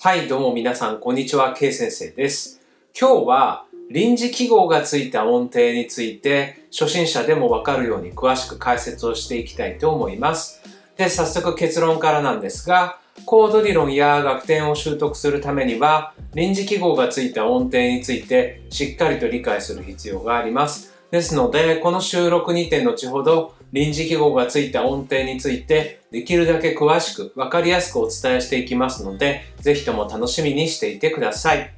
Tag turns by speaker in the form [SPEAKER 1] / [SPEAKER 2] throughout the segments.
[SPEAKER 1] はい、どうも皆さん、こんにちは、K 先生です。今日は臨時記号がついた音程について、初心者でもわかるように詳しく解説をしていきたいと思います。で、早速結論からなんですが、コード理論や学点を習得するためには、臨時記号がついた音程についてしっかりと理解する必要があります。ですので、この収録にて後ほど臨時記号がついた音程についてできるだけ詳しくわかりやすくお伝えしていきますので、ぜひとも楽しみにしていてください。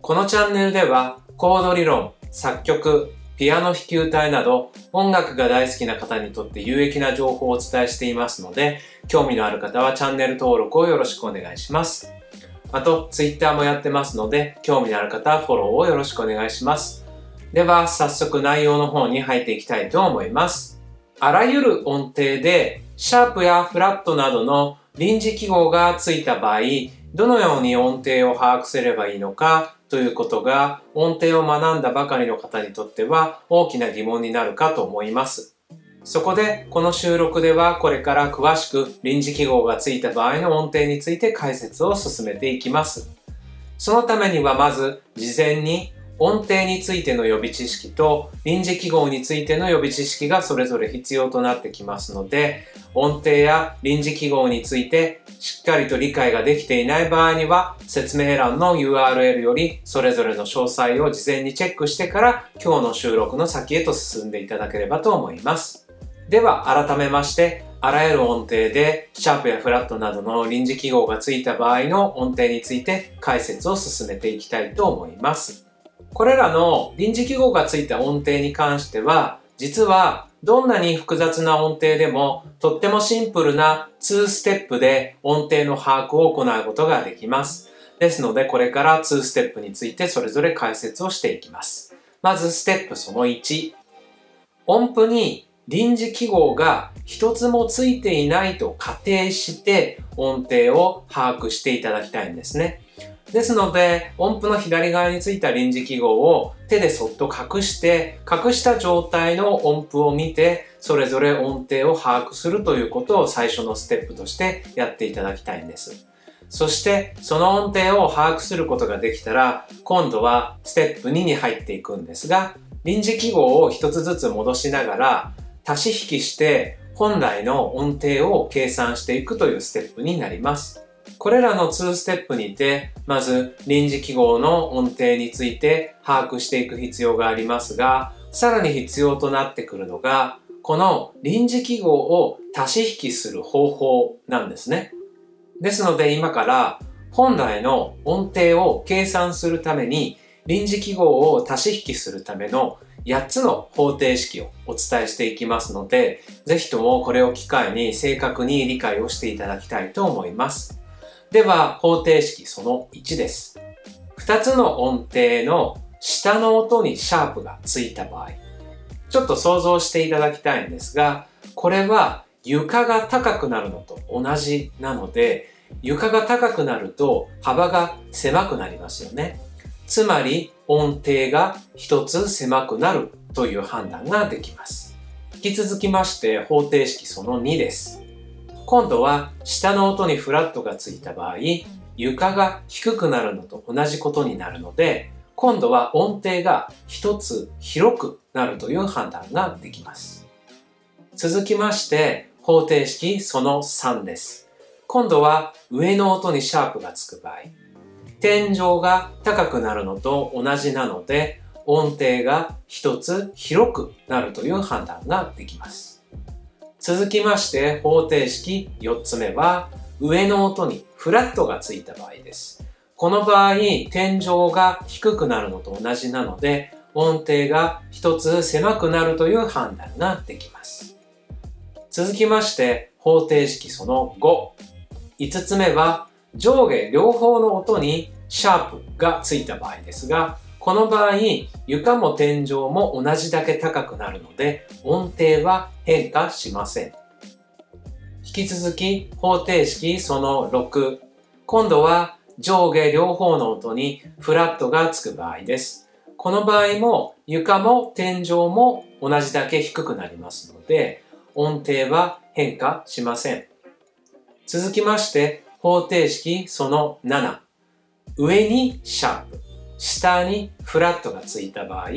[SPEAKER 1] このチャンネルではコード理論、作曲、ピアノ弾き歌いなど音楽が大好きな方にとって有益な情報をお伝えしていますので、興味のある方はチャンネル登録をよろしくお願いします。あと、Twitter もやってますので、興味のある方はフォローをよろしくお願いします。では、早速内容の方に入っていきたいと思います。あらゆる音程で、シャープやフラットなどの臨時記号がついた場合、どのように音程を把握すればいいのかということが、音程を学んだばかりの方にとっては大きな疑問になるかと思います。そこで、この収録ではこれから詳しく臨時記号がついた場合の音程について解説を進めていきます。そのためにはまず、事前に音程についての予備知識と臨時記号についての予備知識がそれぞれ必要となってきますので、音程や臨時記号についてしっかりと理解ができていない場合には、説明欄の URL よりそれぞれの詳細を事前にチェックしてから今日の収録の先へと進んでいただければと思います。では改めまして、あらゆる音程でシャープやフラットなどの臨時記号がついた場合の音程について解説を進めていきたいと思います。これらの臨時記号がついた音程に関しては、実はどんなに複雑な音程でもとってもシンプルな2ステップで音程の把握を行うことができます。ですのでこれから2ステップについてそれぞれ解説をしていきます。まずステップその1。音符に臨時記号が一つもついていないと仮定して音程を把握していただきたいんですね。ですので、音符の左側についた臨時記号を手でそっと隠して、隠した状態の音符を見て、それぞれ音程を把握するということを最初のステップとしてやっていただきたいんです。そして、その音程を把握することができたら、今度はステップ2に入っていくんですが、臨時記号を一つずつ戻しながら、足し引きして本来の音程を計算していくというステップになります。これらの2ステップにて、まず臨時記号の音程について把握していく必要がありますが、さらに必要となってくるのが、この臨時記号を足し引きする方法なんですね。ですので今から本来の音程を計算するために臨時記号を足し引きするための8つの方程式をお伝えしていきますので、ぜひともこれを機会に正確に理解をしていただきたいと思います。では、方程式その1です。2つの音程の下の音にシャープがついた場合、ちょっと想像していただきたいんですが、これは床が高くなるのと同じなので、床が高くなると幅が狭くなりますよね。つまり音程が一つ狭くなるという判断ができます。引き続きまして方程式その2です。今度は下の音にフラットがついた場合、床が低くなるのと同じことになるので、今度は音程が一つ広くなるという判断ができます。続きまして方程式その3です。今度は上の音にシャープがつく場合、天井が高くなるのと同じなので、音程が一つ広くなるという判断ができます。続きまして方程式4つ目は、上の音にフラットがついた場合です。この場合、天井が低くなるのと同じなので、音程が一つ狭くなるという判断ができます。続きまして方程式その5。5つ目は、上下両方の音にシャープがついた場合ですが、この場合、床も天井も同じだけ高くなるので、音程は変化しません。引き続き、方程式その6。今度は上下両方の音にフラットがつく場合です。この場合も床も天井も同じだけ低くなりますので、音程は変化しません。続きまして、方程式その7。上にシャープ、下にフラットがついた場合、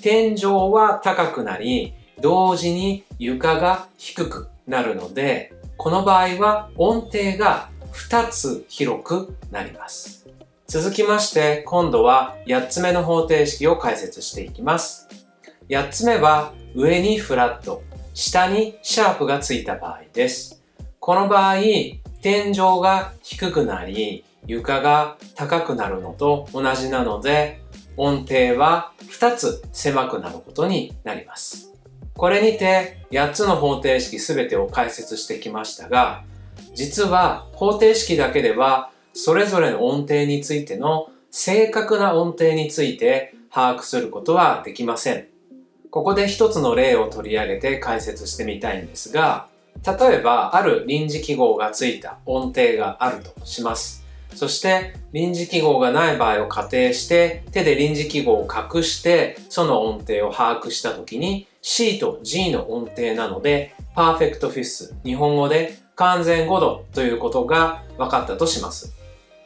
[SPEAKER 1] 天井は高くなり、同時に床が低くなるので、この場合は音程が2つ広くなります。続きまして、今度は8つ目の方程式を解説していきます。8つ目は上にフラット、下にシャープがついた場合です。この場合、天井が低くなり、床が高くなるのと同じなので、音程は2つ狭くなることになります。これにて8つの方程式すべてを解説してきましたが、実は方程式だけではそれぞれの音程についての正確な音程について把握することはできません。ここで一つの例を取り上げて解説してみたいんですが、例えばある臨時記号がついた音程があるとします。そして臨時記号がない場合を仮定して手で臨時記号を隠してその音程を把握したときに C と G の音程なのでパーフェクトフィス日本語で完全5度ということが分かったとします。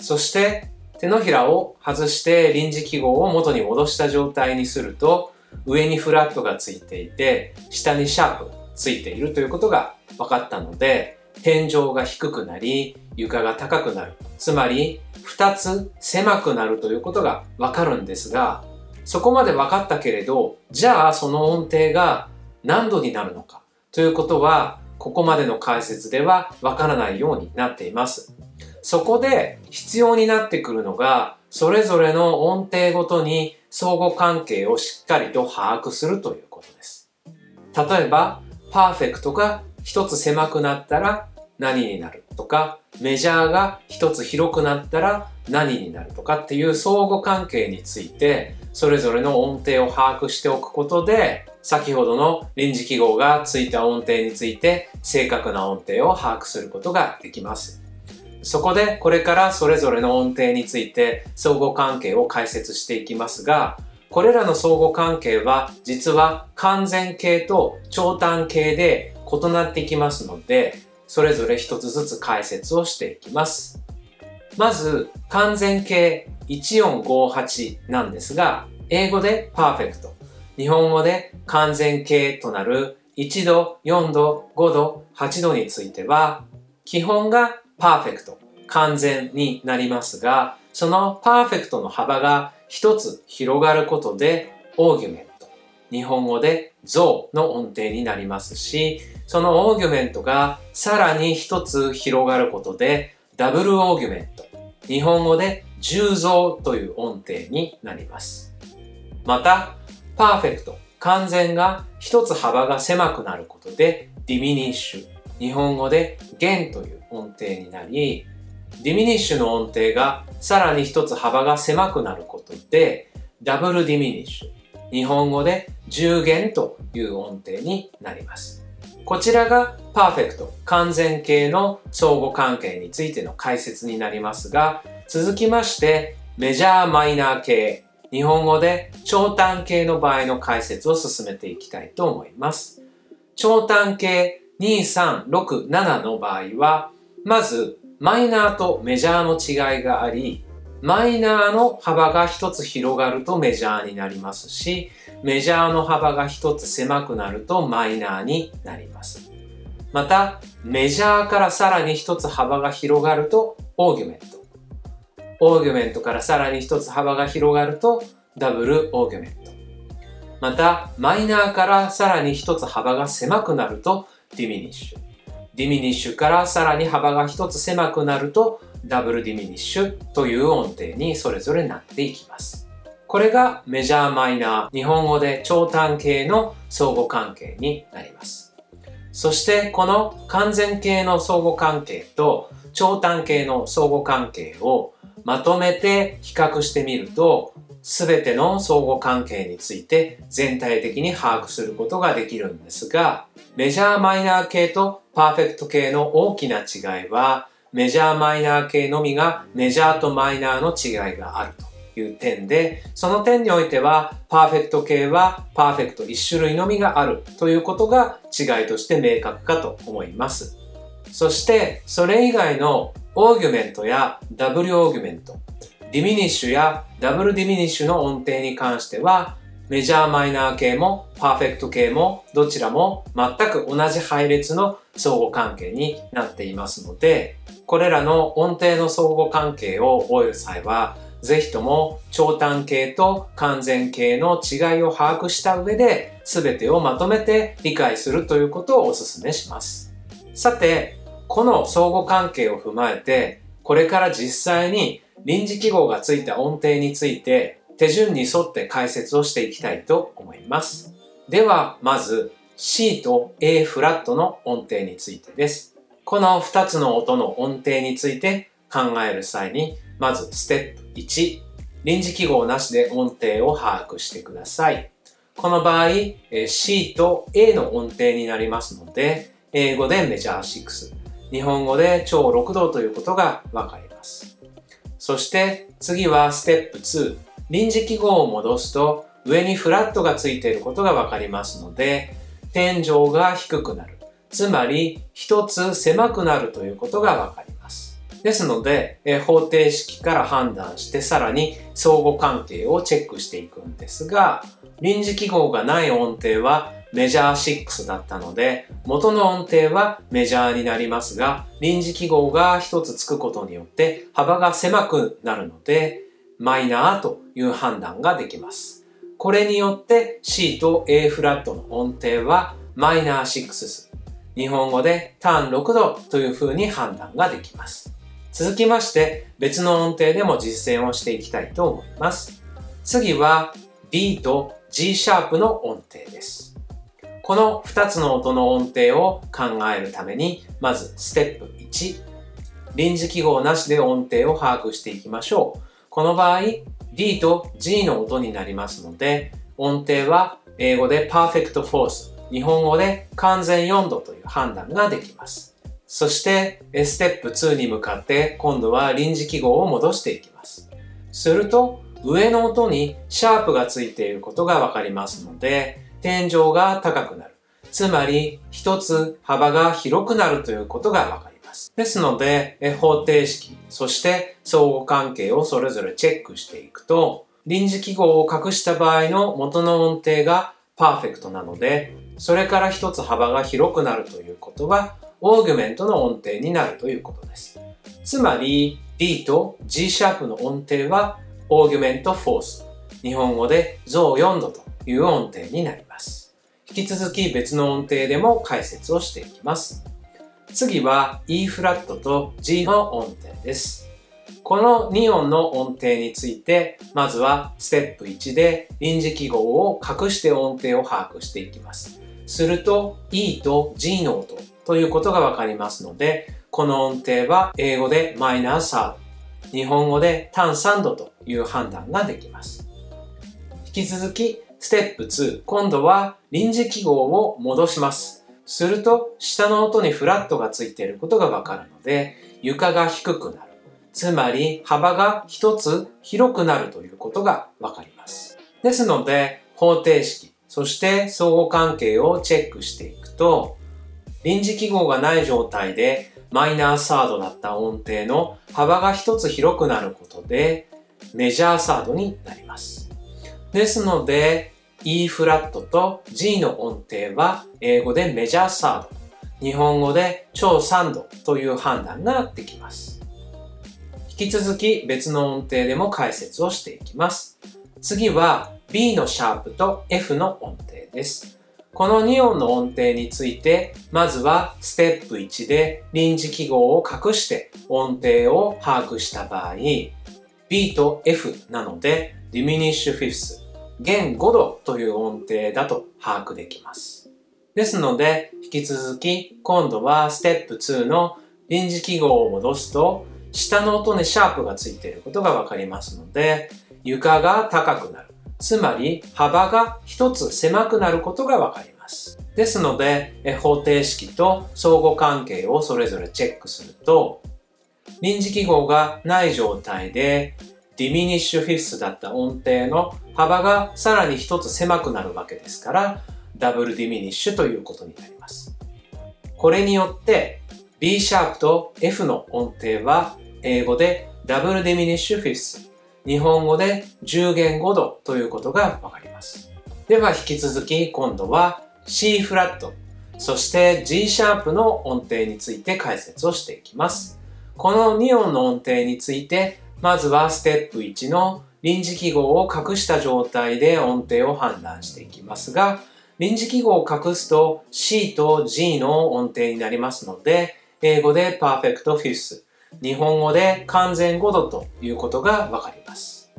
[SPEAKER 1] そして手のひらを外して臨時記号を元に戻した状態にすると上にフラットがついていて下にシャープついているということが分かったので天井が低くなり床が高くなるつまり2つ狭くなるということが分かるんですがそこまで分かったけれどじゃあその音程が何度になるのかということはここまでの解説では分からないようになっています。そこで必要になってくるのが、それぞれの音程ごとに相互関係をしっかりと把握するということです。例えば、パーフェクトが一つ狭くなったら何になるとか、メジャーが一つ広くなったら何になるとかっていう相互関係について、それぞれの音程を把握しておくことで、先ほどの臨時記号がついた音程について正確な音程を把握することができます。そこでこれからそれぞれの音程について相互関係を解説していきますが、これらの相互関係は実は完全形と長短形で異なってきますので、それぞれ一つずつ解説をしていきます。まず、完全形1458なんですが、英語でパーフェクト、日本語で完全形となる1度、4度、5度、8度については、基本がパーフェクト、完全になりますが、そのパーフェクトの幅が一つ広がることで、オーギュメント、日本語で増の音程になりますし、そのオーギュメントがさらに一つ広がることで、ダブルオーギュメント、日本語で重増という音程になります。また、パーフェクト、完全が一つ幅が狭くなることで、ディミニッシュ、日本語で減という音程になり、ディミニッシュの音程がさらに一つ幅が狭くなることで、ダブルディミニッシュ。日本語で10弦という音程になります。こちらがパーフェクト、完全形の相互関係についての解説になりますが、続きましてメジャーマイナー形、日本語で長短形の場合の解説を進めていきたいと思います。長短形2、3、6、7の場合は、まず、マイナーとメジャーの違いがあり、マイナーの幅が一つ広がるとメジャーになりますし、メジャーの幅が一つ狭くなるとマイナーになります。また、メジャーからさらに一つ幅が広がるとオーギュメント。オーギュメントからさらに一つ幅が広がるとダブルオーギュメント。また、マイナーからさらに一つ幅が狭くなるとディミニッシュ。ディミニッシュからさらに幅が一つ狭くなるとダブルディミニッシュという音程にそれぞれなっていきます。これがメジャーマイナー、日本語で長短形の相互関係になります。そしてこの完全形の相互関係と長短形の相互関係をまとめて比較してみるとすべての相互関係について全体的に把握することができるんですがメジャーマイナー系とパーフェクト系の大きな違いは、メジャーマイナー系のみがメジャーとマイナーの違いがあるという点で、その点においては、パーフェクト系はパーフェクト1種類のみがあるということが違いとして明確かと思います。そして、それ以外のオーギュメントやダブルオーギュメント、ディミニッシュやダブルディミニッシュの音程に関しては、メジャーマイナー系もパーフェクト系もどちらも全く同じ配列の相互関係になっていますので、これらの音程の相互関係を覚える際は、ぜひとも長短形と完全形の違いを把握した上で全てをまとめて理解するということをお勧めします。さて、この相互関係を踏まえて、これから実際に臨時記号がついた音程について手順に沿って解説をしていきたいと思います。では、まず C と A フラットの音程についてです。この2つの音の音程について考える際に、まずステップ1、臨時記号なしで音程を把握してください。この場合、C と A の音程になりますので、英語でメジャー6、日本語で超6度ということがわかります。そして次はステップ2。臨時記号を戻すと上にフラットがついていることがわかりますので、天井が低くなる。つまり一つ狭くなるということがわかります。ですので、え方程式から判断してさらに相互関係をチェックしていくんですが、臨時記号がない音程はメジャー6だったので、元の音程はメジャーになりますが、臨時記号が一つつくことによって幅が狭くなるので、マイナーという判断ができます。これによって C と A フラットの音程はマイナー6。日本語でターン6度という風に判断ができます。続きまして別の音程でも実践をしていきたいと思います。次は B と G シャープの音程です。この2つの音の音程を考えるために、まずステップ1、臨時記号なしで音程を把握していきましょう。この場合、D と G の音になりますので、音程は英語で Perfect Force、日本語で完全4度という判断ができます。そして、ステップ2に向かって今度は臨時記号を戻していきます。すると、上の音にシャープがついていることがわかりますので、天井が高くなる。つまり、一つ幅が広くなるということがわかります。ですので、方程式、そして相互関係をそれぞれチェックしていくと、臨時記号を隠した場合の元の音程がパーフェクトなので、それから一つ幅が広くなるということは、オーギュメントの音程になるということです。つまり、D と G シャープの音程は、オーギュメントフォース。日本語で増4度という音程になります。引き続き別の音程でも解説をしていきます。次は E フラットと G の音程です。この2音の音程について、まずはステップ1で臨時記号を隠して音程を把握していきます。すると E と G の音ということがわかりますので、この音程は英語でマイナーサード、日本語で単3度という判断ができます。引き続きステップ2、今度は臨時記号を戻します。すると、下の音にフラットがついていることがわかるので、床が低くなる。つまり、幅が一つ広くなるということがわかります。ですので、方程式、そして相互関係をチェックしていくと、臨時記号がない状態でマイナーサードだった音程の幅が一つ広くなることでメジャーサードになります。ですので、E フラットと G の音程は英語でメジャーサード、日本語で超3度という判断ができます。引き続き別の音程でも解説をしていきます。次は B のシャープと F の音程です。この2音の音程について、まずはステップ1で臨時記号を隠して音程を把握した場合、B と F なので diminish fifth 弦5度という音程だと把握できます。ですので、引き続き、今度はステップ2の臨時記号を戻すと、下の音にシャープがついていることがわかりますので、床が高くなる。つまり、幅が一つ狭くなることがわかります。ですので、方程式と相互関係をそれぞれチェックすると、臨時記号がない状態で、 diminished fifth だった音程の幅がさらに一つ狭くなるわけですから、ダブルディミニッシュということになります。これによって B シャープと F の音程は英語で double diminished fifth、日本語で10弦5度ということがわかります。では引き続き今度は C フラット、そして G シャープの音程について解説をしていきます。この2音の音程について、まずはステップ1の臨時記号を隠した状態で音程を判断していきますが、臨時記号を隠すと C と G の音程になりますので、英語で Perfect Fifth、日本語で完全5度ということがわかります。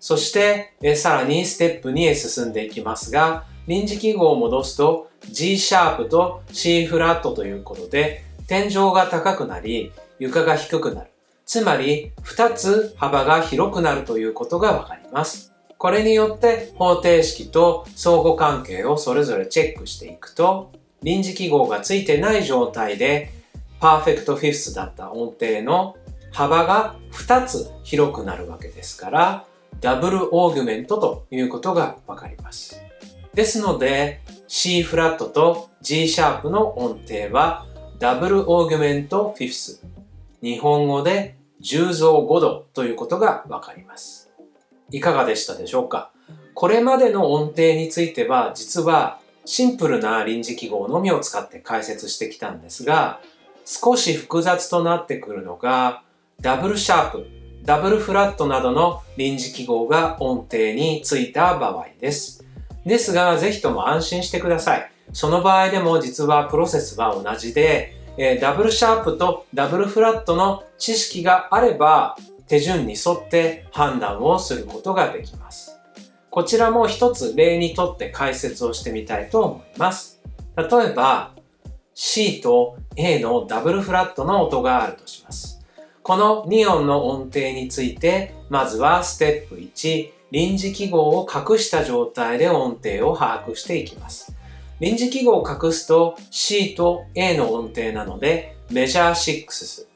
[SPEAKER 1] そして、えさらにステップ2へ進んでいきますが、臨時記号を戻すと G シャープと C フラットということで、天井が高くなり、床が低くなる。つまり、2つ幅が広くなるということがわかります。これによって方程式と相互関係をそれぞれチェックしていくと、臨時記号がついてない状態で、パーフェクトフィフスだった音程の幅が2つ広くなるわけですから、ダブルオーギュメントということがわかります。ですので、C フラットと G シャープの音程はダブルオーギュメントフィフス。日本語で10増5度ということがわかります。いかがでしたでしょうか？これまでの音程については実はシンプルな臨時記号のみを使って解説してきたんですが少し複雑となってくるのがダブルシャープ、ダブルフラットなどの臨時記号が音程についた場合です。ですが、ぜひとも安心してください。その場合でも実はプロセスは同じで、えー、ダブルシャープとダブルフラットの知識があれば手順に沿って判断をすることができます。こちらも一つ例にとって解説をしてみたいと思います。例えば C と A のダブルフラットの音があるとします。この2音の音程についてまずはステップ1臨時記号を隠した状態で音程を把握していきます。臨時記号を隠すと C と A の音程なのでメジャーシックス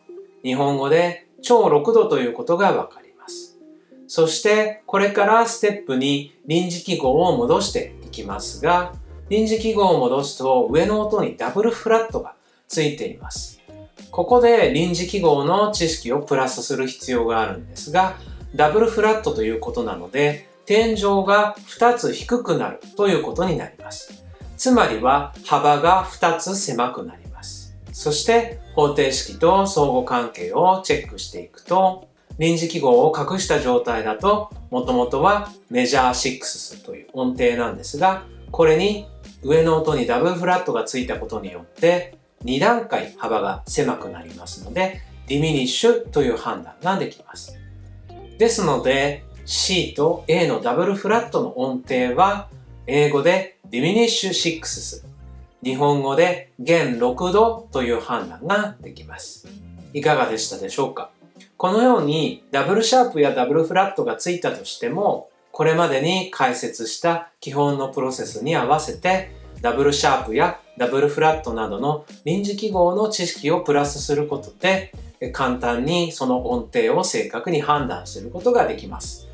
[SPEAKER 1] 日本語で超6度ということがわかります。そしてこれからステップに臨時記号を戻していきますが臨時記号を戻すと上の音にダブルフラットがついています。ここで臨時記号の知識をプラスする必要があるんですがダブルフラットということなので天井が2つ低くなるということになります。つまりは幅が2つ狭くなります。そして方程式と相互関係をチェックしていくと、臨時記号を隠した状態だと、もともとはメジャー6という音程なんですが、これに上の音にダブルフラットがついたことによって、2段階幅が狭くなりますので、ディミニッシュという判断ができます。ですので、C と A のダブルフラットの音程は、英語で diminish sixths 日本語で減6度という判断ができます。いかがでしたでしょうか？このようにダブルシャープやダブルフラットがついたとしてもこれまでに解説した基本のプロセスに合わせてダブルシャープやダブルフラットなどの臨時記号の知識をプラスすることで簡単にその音程を正確に判断することができます。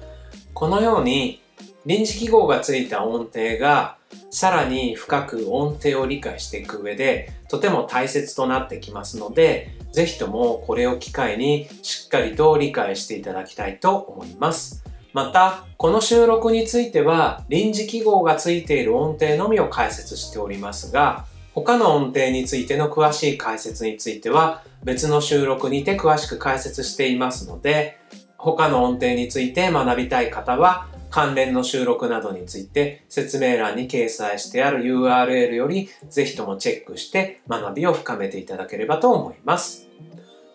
[SPEAKER 1] このように臨時記号がついた音程がさらに深く音程を理解していく上でとても大切となってきますのでぜひともこれを機会にしっかりと理解していただきたいと思います。また、この収録については臨時記号がついている音程のみを解説しておりますが他の音程についての詳しい解説については別の収録にて詳しく解説していますので他の音程について学びたい方は関連の収録などについて説明欄に掲載してある URL よりぜひともチェックして学びを深めていただければと思います。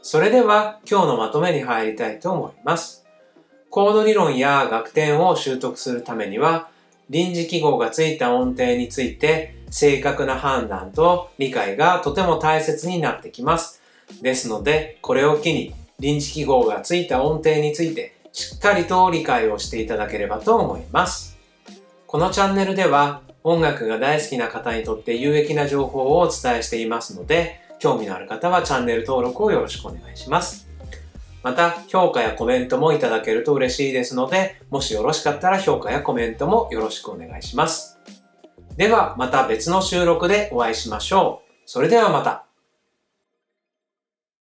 [SPEAKER 1] それでは今日のまとめに入りたいと思います。コード理論や学点を習得するためには臨時記号がついた音程について正確な判断と理解がとても大切になってきます。ですので、これを機に臨時記号がついた音程についてしっかりと理解をしていただければと思います。このチャンネルでは音楽が大好きな方にとって有益な情報をお伝えしていますので、興味のある方はチャンネル登録をよろしくお願いします。また、評価やコメントもいただけると嬉しいですので、もしよろしかったら評価やコメントもよろしくお願いします。では、また別の収録でお会いしましょう。それではまた。